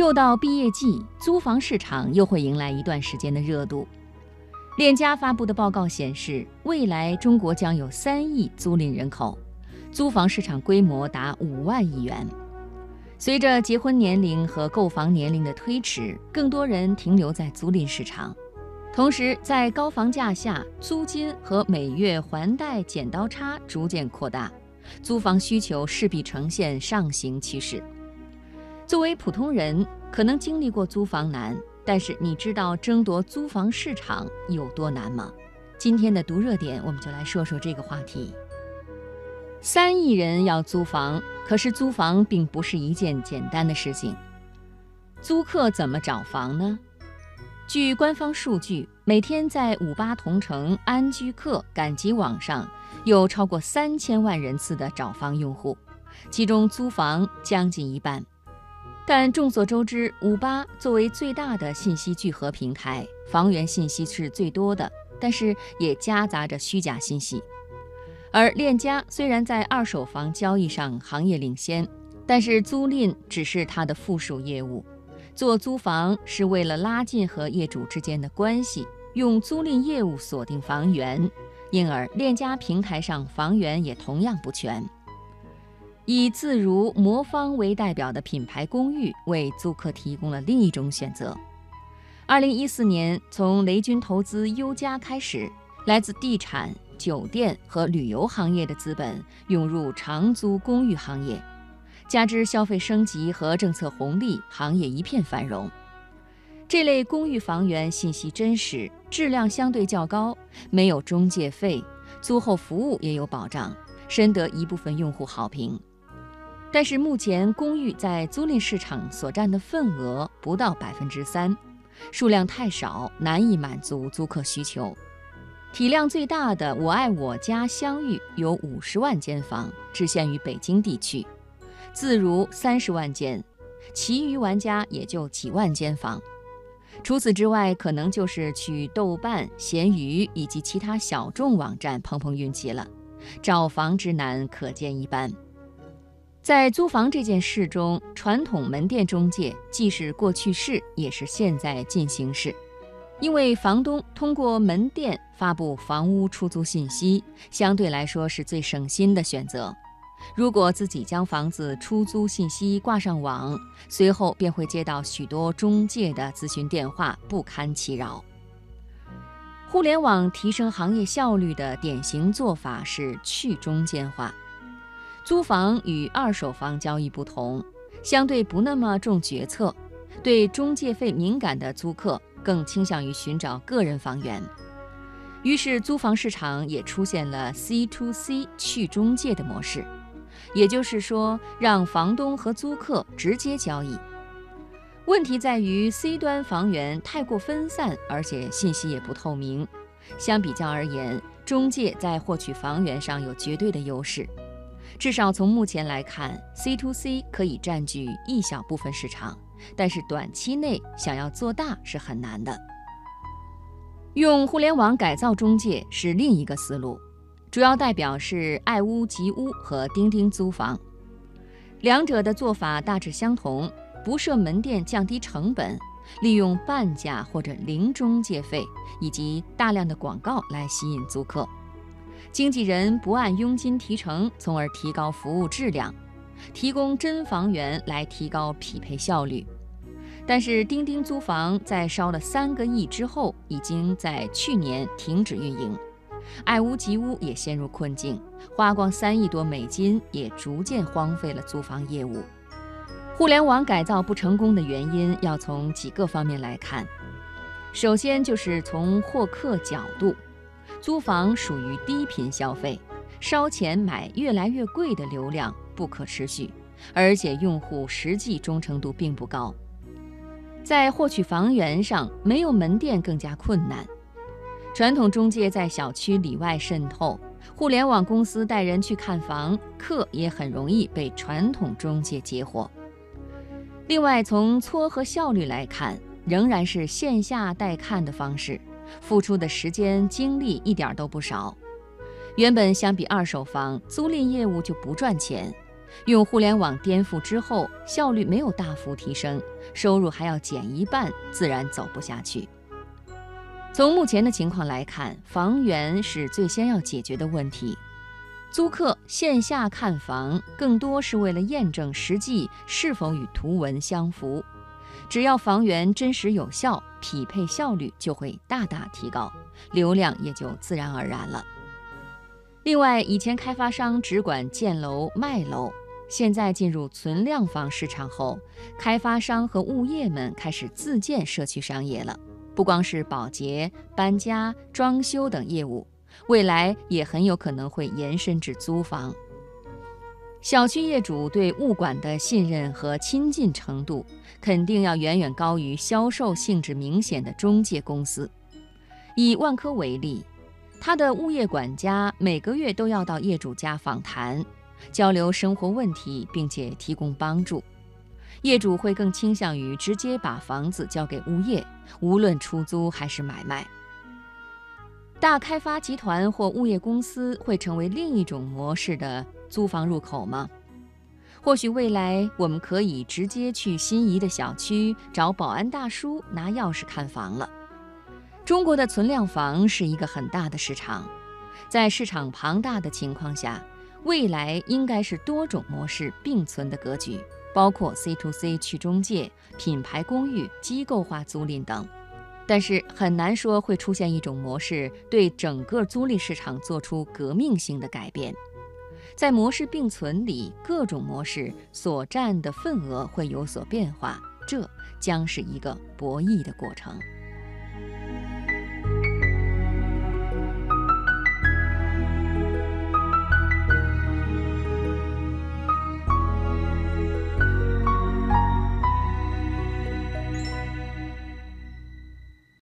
又到毕业季，租房市场又会迎来一段时间的热度。链家发布的报告显示，未来中国将有三亿租赁人口，租房市场规模达五万亿元。随着结婚年龄和购房年龄的推迟，更多人停留在租赁市场。同时，在高房价下，租金和每月还贷剪刀差逐渐扩大，租房需求势必呈现上行趋势。作为普通人，可能经历过租房难，但是你知道争夺租房市场有多难吗？今天的读热点，我们就来说说这个话题。三亿人要租房，可是租房并不是一件简单的事情。租客怎么找房呢？据官方数据，每天在五八同城、安居客、赶集网上有超过三千万人次的找房用户，其中租房将近一半。但众所周知，五八作为最大的信息聚合平台，房源信息是最多的，但是也夹杂着虚假信息。而链家虽然在二手房交易上行业领先，但是租赁只是它的附属业务。做租房是为了拉近和业主之间的关系，用租赁业务锁定房源，因而链家平台上房源也同样不全。以自如、魔方为代表的品牌公寓为租客提供了另一种选择。二零一四年，从雷军投资优家开始，来自地产、酒店和旅游行业的资本涌入长租公寓行业，加之消费升级和政策红利，行业一片繁荣。这类公寓房源信息真实，质量相对较高，没有中介费，租后服务也有保障，深得一部分用户好评。但是目前公寓在租赁市场所占的份额不到百分之三，数量太少，难以满足租客需求。体量最大的我爱我家相遇有五十万间房，只限于北京地区；自如三十万间，其余玩家也就几万间房。除此之外，可能就是去豆瓣、闲鱼以及其他小众网站碰碰运气了。找房之难可见一斑。在租房这件事中，传统门店中介既是过去式，也是现在进行式。因为房东通过门店发布房屋出租信息，相对来说是最省心的选择。如果自己将房子出租信息挂上网，随后便会接到许多中介的咨询电话，不堪其扰。互联网提升行业效率的典型做法是去中间化。租房与二手房交易不同，相对不那么重决策，对中介费敏感的租客更倾向于寻找个人房源。于是，租房市场也出现了 C to C 去中介的模式，也就是说，让房东和租客直接交易。问题在于 C 端房源太过分散，而且信息也不透明。相比较而言，中介在获取房源上有绝对的优势。至少从目前来看，C to C 可以占据一小部分市场，但是短期内想要做大是很难的。用互联网改造中介是另一个思路，主要代表是爱屋及乌和钉钉租房，两者的做法大致相同，不设门店降低成本，利用半价或者零中介费以及大量的广告来吸引租客。经纪人不按佣金提成，从而提高服务质量，提供真房源来提高匹配效率。但是，钉钉租房在烧了三个亿之后，已经在去年停止运营，爱屋及乌也陷入困境，花光三亿多美金，也逐渐荒废了租房业务。互联网改造不成功的原因，要从几个方面来看。首先就是从获客角度。租房属于低频消费，烧钱买越来越贵的流量不可持续，而且用户实际忠诚度并不高。在获取房源上，没有门店更加困难。传统中介在小区里外渗透，互联网公司带人去看房，客也很容易被传统中介截获。另外，从撮合效率来看，仍然是线下带看的方式。付出的时间精力一点都不少，原本相比二手房租赁业务就不赚钱，用互联网颠覆之后，效率没有大幅提升，收入还要减一半，自然走不下去。从目前的情况来看，房源是最先要解决的问题。租客线下看房，更多是为了验证实际是否与图文相符。只要房源真实有效，匹配效率就会大大提高，流量也就自然而然了。另外，以前开发商只管建楼卖楼，现在进入存量房市场后，开发商和物业们开始自建社区商业了。不光是保洁、搬家、装修等业务，未来也很有可能会延伸至租房。小区业主对物管的信任和亲近程度，肯定要远远高于销售性质明显的中介公司。以万科为例。他的物业管家每个月都要到业主家访谈，交流生活问题，并且提供帮助。业主会更倾向于直接把房子交给物业，无论出租还是买卖。大开发集团或物业公司会成为另一种模式的租房入口吗？或许未来我们可以直接去心仪的小区找保安大叔拿钥匙看房了。中国的存量房是一个很大的市场，在市场庞大的情况下，未来应该是多种模式并存的格局，包括 C to C 去中介、品牌公寓、机构化租赁等。但是很难说会出现一种模式对整个租赁市场做出革命性的改变。在模式并存里，各种模式所占的份额会有所变化，这将是一个博弈的过程。